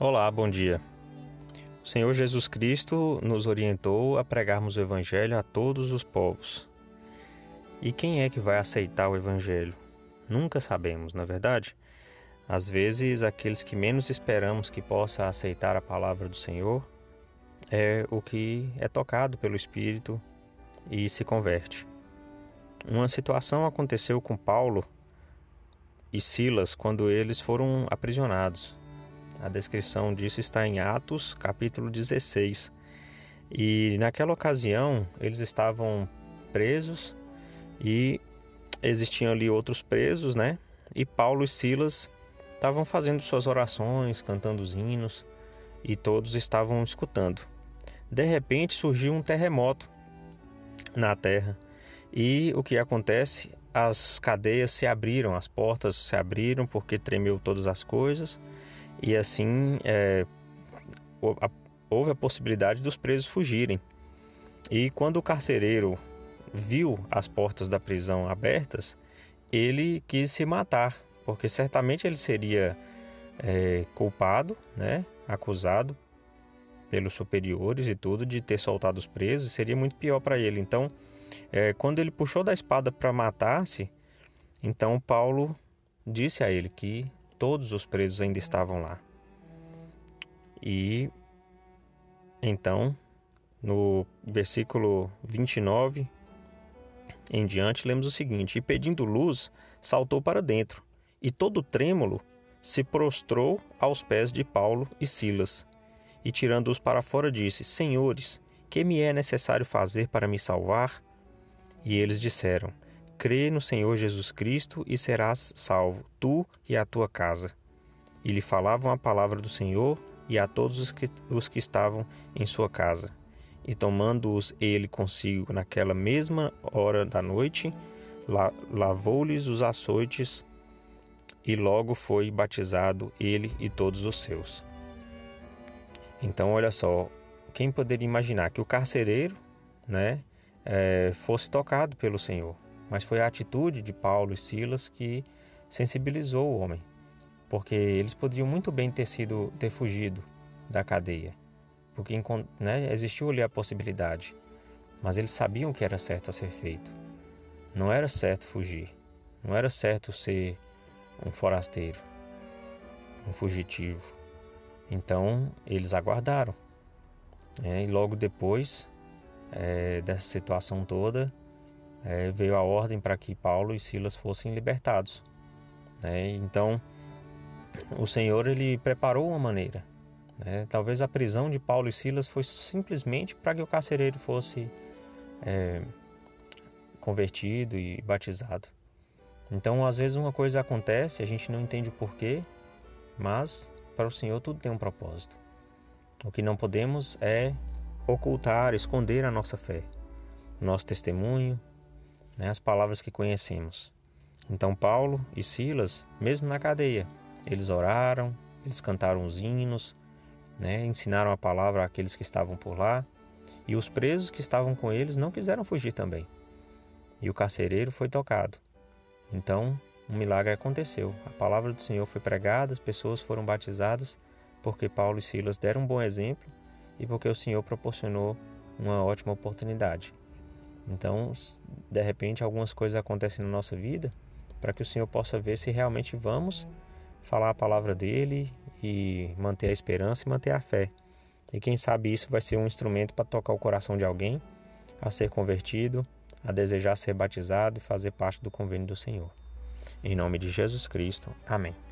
Olá, bom dia. O Senhor Jesus Cristo nos orientou a pregarmos o Evangelho a todos os povos. E quem é que vai aceitar o Evangelho? Nunca sabemos, na é verdade? Às vezes, aqueles que menos esperamos que possa aceitar a palavra do Senhor é o que é tocado pelo Espírito e se converte. Uma situação aconteceu com Paulo e Silas quando eles foram aprisionados. A descrição disso está em Atos, capítulo 16. E naquela ocasião, eles estavam presos e existiam ali outros presos, né? E Paulo e Silas estavam fazendo suas orações, cantando os hinos, e todos estavam escutando. De repente surgiu um terremoto na terra. E o que acontece? As cadeias se abriram, as portas se abriram porque tremeu todas as coisas e assim é, houve a possibilidade dos presos fugirem. E quando o carcereiro viu as portas da prisão abertas, ele quis se matar, porque certamente ele seria é, culpado, né, acusado pelos superiores e tudo de ter soltado os presos, seria muito pior para ele. Então, é, quando ele puxou da espada para matar-se, então Paulo disse a ele que todos os presos ainda estavam lá. E então, no versículo 29 em diante, lemos o seguinte: E pedindo luz, saltou para dentro, e todo trêmulo se prostrou aos pés de Paulo e Silas. E tirando-os para fora, disse: Senhores, que me é necessário fazer para me salvar? E eles disseram: Crê no Senhor Jesus Cristo e serás salvo, tu e a tua casa. E lhe falavam a palavra do Senhor e a todos os que, os que estavam em sua casa. E tomando-os ele consigo naquela mesma hora da noite, la, lavou-lhes os açoites e logo foi batizado ele e todos os seus. Então, olha só, quem poderia imaginar que o carcereiro, né, é, fosse tocado pelo Senhor? Mas foi a atitude de Paulo e Silas que sensibilizou o homem, porque eles poderiam muito bem ter sido ter fugido da cadeia, porque né, existiu ali a possibilidade, mas eles sabiam que era certo a ser feito. Não era certo fugir, não era certo ser um forasteiro, um fugitivo. Então eles aguardaram. Né, e logo depois é, dessa situação toda, é, veio a ordem para que Paulo e Silas fossem libertados. Né? Então, o Senhor ele preparou uma maneira. Né? Talvez a prisão de Paulo e Silas foi simplesmente para que o carcereiro fosse é, convertido e batizado. Então, às vezes uma coisa acontece, a gente não entende o porquê, mas para o Senhor tudo tem um propósito. O que não podemos é ocultar, esconder a nossa fé, o nosso testemunho, né, as palavras que conhecemos. Então Paulo e Silas, mesmo na cadeia, eles oraram, eles cantaram os hinos, né, ensinaram a palavra àqueles que estavam por lá, e os presos que estavam com eles não quiseram fugir também. E o carcereiro foi tocado. Então, um milagre aconteceu. A palavra do Senhor foi pregada, as pessoas foram batizadas, porque Paulo e Silas deram um bom exemplo e porque o Senhor proporcionou uma ótima oportunidade. Então, de repente, algumas coisas acontecem na nossa vida para que o Senhor possa ver se realmente vamos falar a palavra dele e manter a esperança e manter a fé. E quem sabe isso vai ser um instrumento para tocar o coração de alguém a ser convertido, a desejar ser batizado e fazer parte do convênio do Senhor. Em nome de Jesus Cristo. Amém.